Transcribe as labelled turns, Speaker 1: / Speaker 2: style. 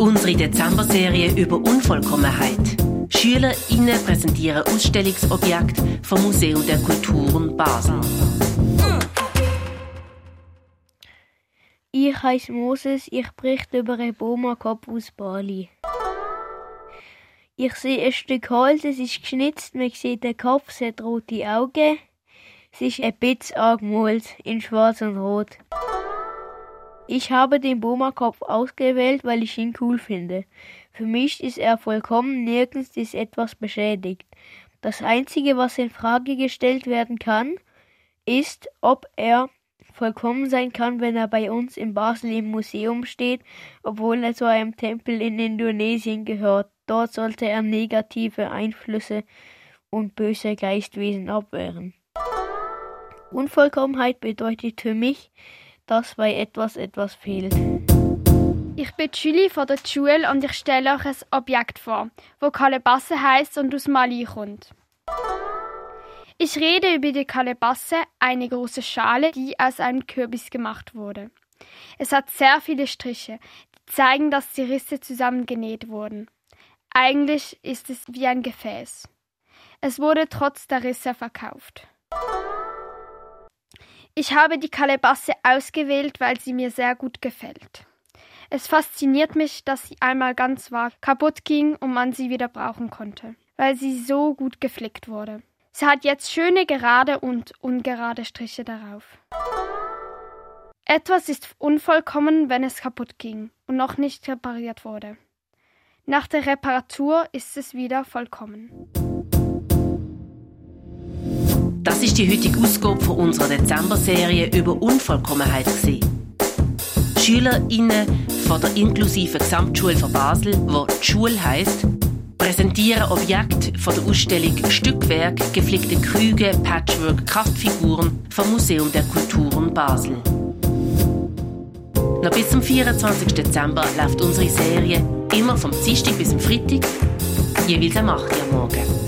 Speaker 1: Unsere Dezember-Serie über Unvollkommenheit. SchülerInnen präsentieren Ausstellungsobjekte vom Museum der Kulturen Basel.
Speaker 2: Ich heiße Moses, ich berichte über einen Boma-Kopf aus Bali. Ich sehe ein Stück Holz, es ist geschnitzt, man sieht den Kopf, es hat rote Augen. Es ist ein bisschen angemalt, in schwarz und rot. Ich habe den Boma-Kopf ausgewählt, weil ich ihn cool finde. Für mich ist er vollkommen, nirgends ist etwas beschädigt. Das Einzige, was in Frage gestellt werden kann, ist, ob er vollkommen sein kann, wenn er bei uns in Basel im Museum steht, obwohl er zu einem Tempel in Indonesien gehört. Dort sollte er negative Einflüsse und böse Geistwesen abwehren. Unvollkommenheit bedeutet für mich, dass bei etwas etwas fehlt.
Speaker 3: Ich bin Julie von der Schule und ich stelle euch ein Objekt vor, wo Kalebasse heißt und aus Mali kommt. Ich rede über die Kalebasse, eine große Schale, die aus einem Kürbis gemacht wurde. Es hat sehr viele Striche, die zeigen, dass die Risse zusammengenäht wurden. Eigentlich ist es wie ein Gefäß. Es wurde trotz der Risse verkauft. Ich habe die Kalebasse ausgewählt, weil sie mir sehr gut gefällt. Es fasziniert mich, dass sie einmal ganz war, kaputt ging und man sie wieder brauchen konnte, weil sie so gut geflickt wurde. Sie hat jetzt schöne gerade und ungerade Striche darauf. Etwas ist unvollkommen, wenn es kaputt ging und noch nicht repariert wurde. Nach der Reparatur ist es wieder vollkommen.
Speaker 1: Das ist die heutige Ausgabe von unserer Dezember-Serie über Unvollkommenheit. SchülerInnen von der inklusiven Gesamtschule von Basel, wo die Schule heisst, präsentieren Objekte von der Ausstellung Stückwerk, geflickte Krüge, Patchwork, Kraftfiguren vom Museum der Kulturen Basel. Noch bis zum 24. Dezember läuft unsere Serie immer vom Dienstag bis zum Freitag, jeweils am 8 Uhr morgen.